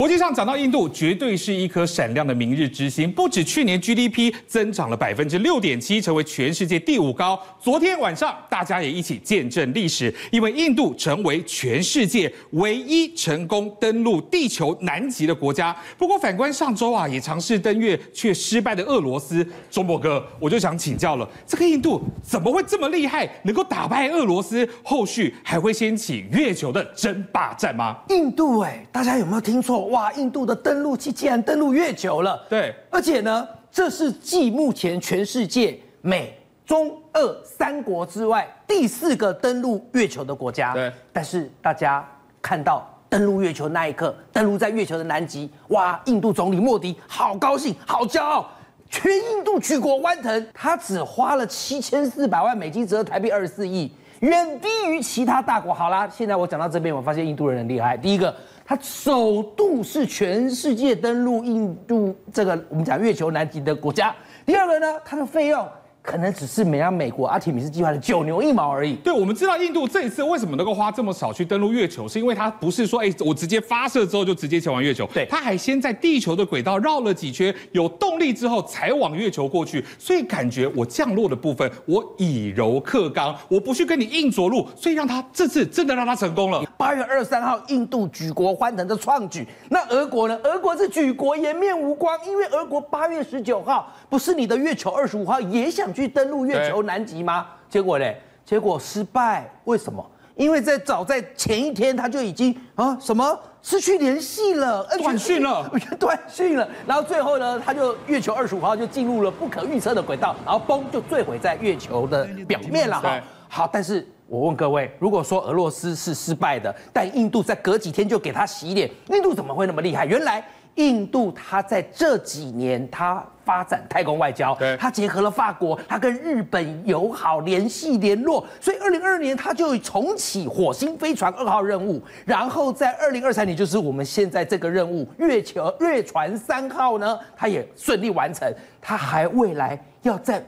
国际上讲到印度，绝对是一颗闪亮的明日之星。不止去年 GDP 增长了百分之六点七，成为全世界第五高。昨天晚上，大家也一起见证历史，因为印度成为全世界唯一成功登陆地球南极的国家。不过，反观上周啊，也尝试登月却失败的俄罗斯，中博哥，我就想请教了，这个印度怎么会这么厉害，能够打败俄罗斯？后续还会掀起月球的争霸战吗？印度哎，大家有没有听错？哇！印度的登陆器竟然登陆月球了。对，而且呢，这是继目前全世界美、中、俄三国之外第四个登陆月球的国家。对，但是大家看到登陆月球那一刻，登陆在月球的南极，哇！印度总理莫迪好高兴，好骄傲，全印度举国欢腾。他只花了七千四百万美金，折合台币二十四亿，远低于其他大国。好啦，现在我讲到这边，我发现印度人很厉害。第一个。它首度是全世界登陆印度这个我们讲月球南极的国家。第二个呢，它的费用。可能只是美让美国阿提米斯计划的九牛一毛而已。对，我们知道印度这一次为什么能够花这么少去登陆月球，是因为它不是说，哎，我直接发射之后就直接前往月球。对，它还先在地球的轨道绕了几圈，有动力之后才往月球过去。所以感觉我降落的部分，我以柔克刚，我不去跟你硬着陆，所以让他这次真的让他成功了。八月二十三号，印度举国欢腾的创举。那俄国呢？俄国是举国颜面无光，因为俄国八月十九号不是你的月球二十五号也想去登陆月球南极吗？结果嘞，结果失败。为什么？因为在早在前一天，他就已经啊什么失去联系了，断讯了，断讯了。然后最后呢，他就月球二十五号就进入了不可预测的轨道，然后嘣就坠毁在月球的表面了哈。好，但是我问各位，如果说俄罗斯是失败的，但印度在隔几天就给他洗脸，印度怎么会那么厉害？原来。印度，它在这几年，它发展太空外交，它结合了法国，它跟日本友好联系联络，所以二零二二年它就重启火星飞船二号任务，然后在二零二三年，就是我们现在这个任务，月球月船三号呢，它也顺利完成，它还未来要再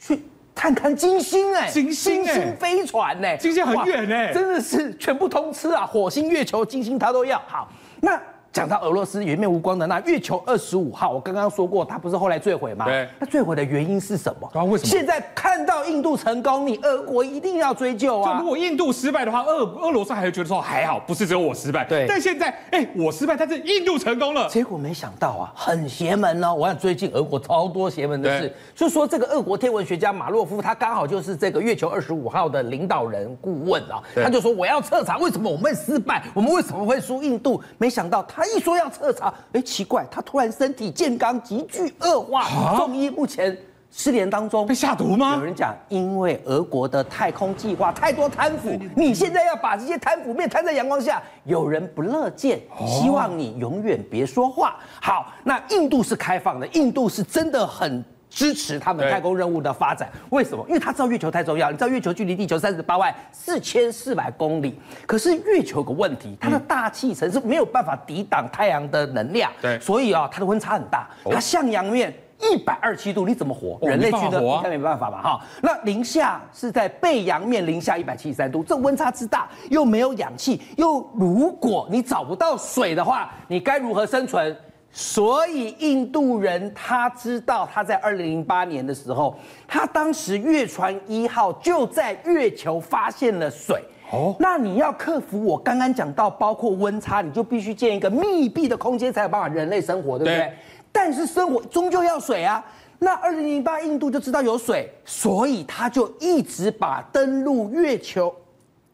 去看看金星，哎，金星，金星飞船，哎，金星很远，哎，真的是全部通吃啊，火星、月球、金星它都要。好，那。讲到俄罗斯颜面无光的那月球二十五号，我刚刚说过，它不是后来坠毁吗？对。那坠毁的原因是什么？啊，为什么？现在看到印度成功，你俄国一定要追究啊！就如果印度失败的话，俄俄罗斯还会觉得说还好，不是只有我失败。对。但现在，哎、欸，我失败，但是印度成功了。结果没想到啊，很邪门哦！我想最近俄国超多邪门的事，就说这个俄国天文学家马洛夫，他刚好就是这个月球二十五号的领导人顾问啊。他就说我要彻查为什么我们会失败，我们为什么会输印度？没想到他一说要彻查。啊，哎，奇怪，他突然身体健康急剧恶化，中医目前失联当中，被下毒吗？有人讲，因为俄国的太空计划太多贪腐，你现在要把这些贪腐面摊在阳光下，有人不乐见，希望你永远别说话。好，那印度是开放的，印度是真的很。支持他们太空任务的发展，为什么？因为他知道月球太重要。你知道月球距离地球三十八万四千四百公里，可是月球有个问题，它的大气层是没有办法抵挡太阳的能量，对，所以啊，它的温差很大。它向阳面一百二十七度，你怎么活？人类去的应该没办法吧？哈，那零下是在背阳面零下一百七十三度，这温差之大，又没有氧气，又如果你找不到水的话，你该如何生存？所以印度人他知道，他在二零零八年的时候，他当时月船一号就在月球发现了水。哦，那你要克服我刚刚讲到，包括温差，你就必须建一个密闭的空间，才有办法人类生活，对不对？对。但是生活终究要水啊。那二零零八印度就知道有水，所以他就一直把登陆月球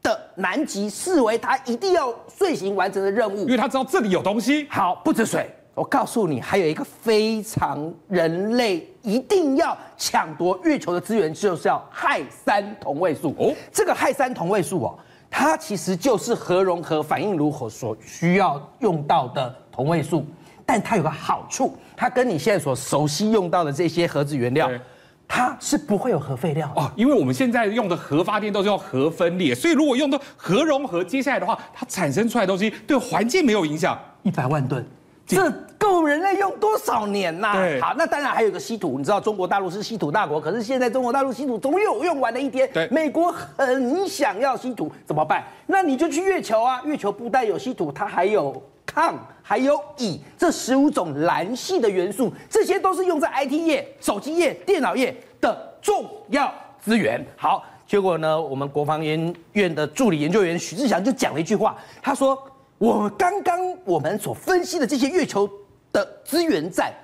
的南极视为他一定要遂行完成的任务，因为他知道这里有东西。好，不止水。我告诉你，还有一个非常人类一定要抢夺月球的资源，就是要氦三同位素。哦，这个氦三同位素哦，它其实就是核融合反应炉火所需要用到的同位素，但它有个好处，它跟你现在所熟悉用到的这些核子原料，它是不会有核废料哦。因为我们现在用的核发电都是用核分裂，所以如果用到核融合，接下来的话，它产生出来的东西对环境没有影响。一百万吨。这够人类用多少年呐、啊？好，那当然还有个稀土，你知道中国大陆是稀土大国，可是现在中国大陆稀土总有用完的一天。对，美国很想要稀土，怎么办？那你就去月球啊，月球不但有稀土，它还有抗还有乙这十五种蓝系的元素，这些都是用在 IT 业、手机业、电脑业的重要资源。好，结果呢，我们国防研院的助理研究员许志祥就讲了一句话，他说：“我刚刚我们所分析的这些月球的资源在，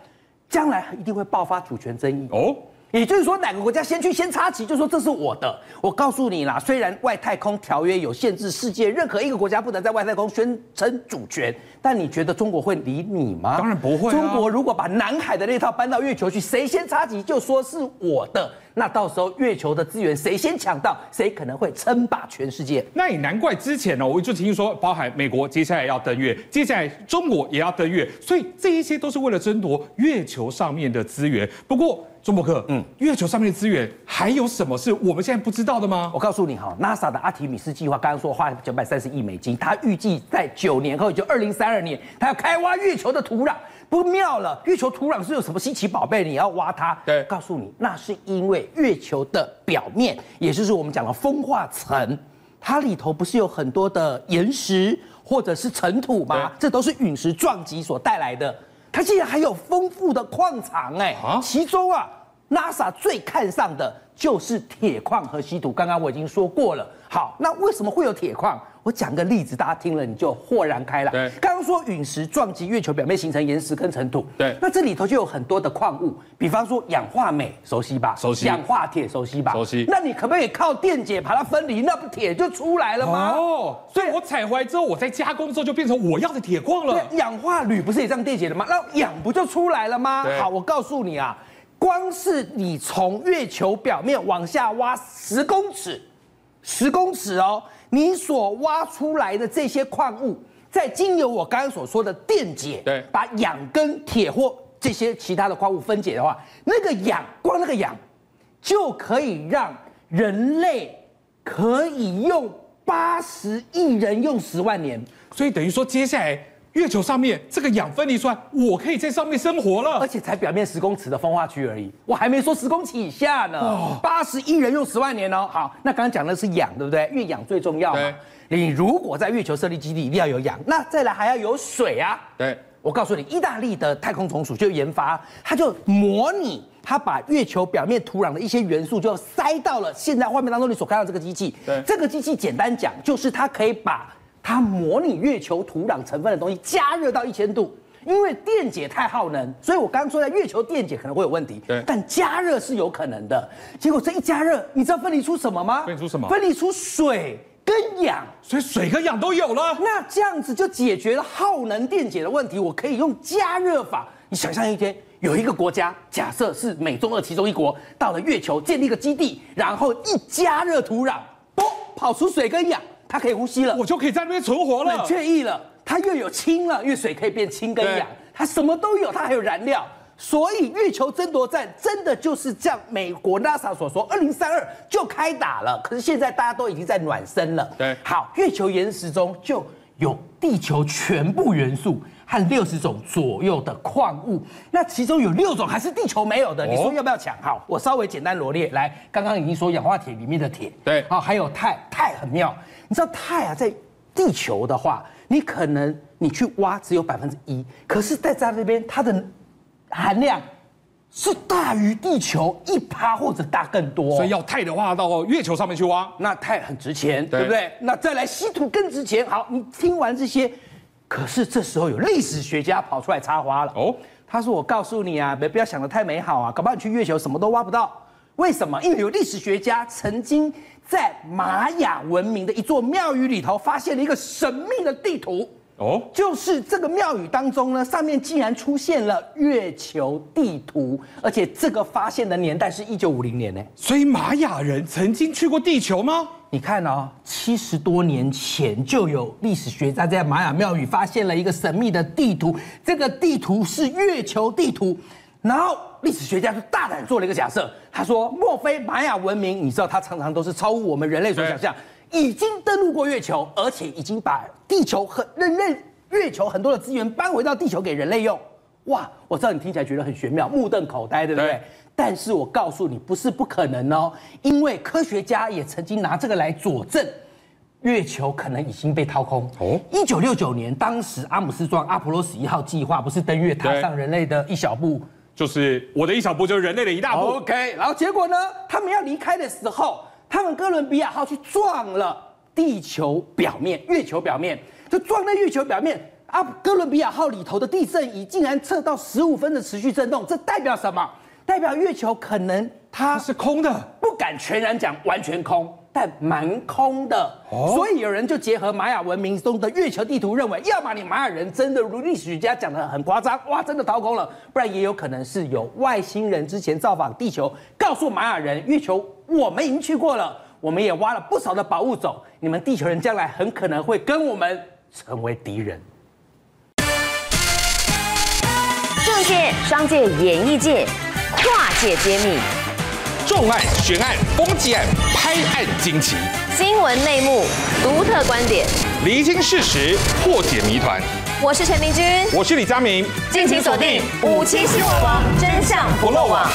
将来一定会爆发主权争议。”哦。也就是说，哪个国家先去先插旗，就说这是我的。我告诉你啦，虽然外太空条约有限制，世界任何一个国家不能在外太空宣称主权，但你觉得中国会理你吗？当然不会啊。中国如果把南海的那套搬到月球去，谁先插旗就说是我的，那到时候月球的资源谁先抢到，谁可能会称霸全世界。那也难怪之前呢，我就听说，包含美国接下来要登月，接下来中国也要登月，所以这一些都是为了争夺月球上面的资源。不过。钟博克，嗯，月球上面的资源还有什么是我们现在不知道的吗？我告诉你哈，NASA 的阿提米斯计划刚刚说花九百三十亿美金，它预计在九年后，也就二零三二年，它要开挖月球的土壤，不妙了。月球土壤是有什么稀奇宝贝？你要挖它？对，告诉你，那是因为月球的表面，也就是我们讲的风化层，它里头不是有很多的岩石或者是尘土吗？这都是陨石撞击所带来的。它竟然还有丰富的矿藏哎，其中啊，NASA 最看上的就是铁矿和稀土。刚刚我已经说过了。好，那为什么会有铁矿？我讲个例子，大家听了你就豁然开朗。对，刚刚说陨石撞击月球表面形成岩石跟尘土。对，那这里头就有很多的矿物，比方说氧化镁，熟悉吧？熟悉。氧化铁，熟悉吧？熟悉。那你可不可以靠电解把它分离？那不铁就出来了吗？哦，所以我采回来之后，我再加工之后就变成我要的铁矿了。氧化铝不是也这样电解的吗？那氧不就出来了吗？好，我告诉你啊，光是你从月球表面往下挖十公尺。十公尺哦，你所挖出来的这些矿物，在经由我刚刚所说的电解，对，把氧跟铁或这些其他的矿物分解的话，那个氧，光那个氧，就可以让人类可以用八十亿人用十万年，所以等于说接下来。月球上面这个氧分离出来，我可以在上面生活了，而且才表面十公尺的风化区而已，我还没说十公尺以下呢。八十亿人用十万年哦。好，那刚刚讲的是氧，对不对？因为氧最重要嘛。你如果在月球设立基地，一定要有氧，那再来还要有水啊。对，我告诉你，意大利的太空总署就研发，它就模拟，它把月球表面土壤的一些元素就塞到了现在画面当中你所看到这个机器。对，这个机器简单讲就是它可以把。它模拟月球土壤成分的东西加热到一千度，因为电解太耗能，所以我刚刚说在月球电解可能会有问题。对，但加热是有可能的。结果这一加热，你知道分离出什么吗？分离出什么？分离出水跟氧，所以水跟氧都有了。那这样子就解决了耗能电解的问题。我可以用加热法。你想象一天有一个国家，假设是美中俄其中一国，到了月球建立一个基地，然后一加热土壤，嘣，跑出水跟氧。它可以呼吸了，我就可以在那边存活了，很惬意了。它又有氢了，因为水可以变氢跟氧，它什么都有，它还有燃料。所以月球争夺战真的就是这样，美国 NASA 所说，二零三二就开打了。可是现在大家都已经在暖身了。对，好，月球岩石中就有地球全部元素。和六十种左右的矿物，那其中有六种还是地球没有的，你说要不要抢？好，我稍微简单罗列。来，刚刚已经说氧化铁里面的铁，对，好，还有钛，钛很妙。你知道钛啊，在地球的话，你可能你去挖只有百分之一，可是在在那边它的含量是大于地球一趴或者大更多。所以要钛的话，到月球上面去挖，那钛很值钱，对不对？那再来稀土更值钱。好，你听完这些。可是这时候有历史学家跑出来插花了哦，他说：“我告诉你啊，别不要想的太美好啊，搞不好你去月球什么都挖不到。为什么？因为有历史学家曾经在玛雅文明的一座庙宇里头发现了一个神秘的地图哦，就是这个庙宇当中呢，上面竟然出现了月球地图，而且这个发现的年代是一九五零年呢。所以玛雅人曾经去过地球吗？”你看哦，七十多年前就有历史学家在玛雅庙宇发现了一个神秘的地图，这个地图是月球地图。然后历史学家就大胆做了一个假设，他说：莫非玛雅文明？你知道，它常常都是超乎我们人类所想象，已经登陆过月球，而且已经把地球和人类月球很多的资源搬回到地球给人类用。哇，我知道你听起来觉得很玄妙，目瞪口呆，对不对？对但是我告诉你，不是不可能哦，因为科学家也曾经拿这个来佐证，月球可能已经被掏空。哦，一九六九年，当时阿姆斯壮阿波罗十一号计划不是登月，踏上人类的一小步，就是我的一小步，就是人类的一大步。OK，然后结果呢，他们要离开的时候，他们哥伦比亚号去撞了地球表面，月球表面，就撞在月球表面。啊，哥伦比亚号里头的地震仪竟然测到十五分的持续震动，这代表什么？代表月球可能它是空的，不敢全然讲完全空，但蛮空的。哦，所以有人就结合玛雅文明中的月球地图，认为要么你玛雅人真的如历史学家讲的很夸张，哇，真的掏空了，不然也有可能是有外星人之前造访地球，告诉玛雅人月球我们已经去过了，我们也挖了不少的宝物走，你们地球人将来很可能会跟我们成为敌人。政界、商界、演艺界。跨界揭秘，重案、悬案、攻击案、拍案惊奇，新闻内幕、独特观点，厘清事实，破解谜团。我是陈明君，我是李佳明，敬请锁定五七新闻网，真相不漏网。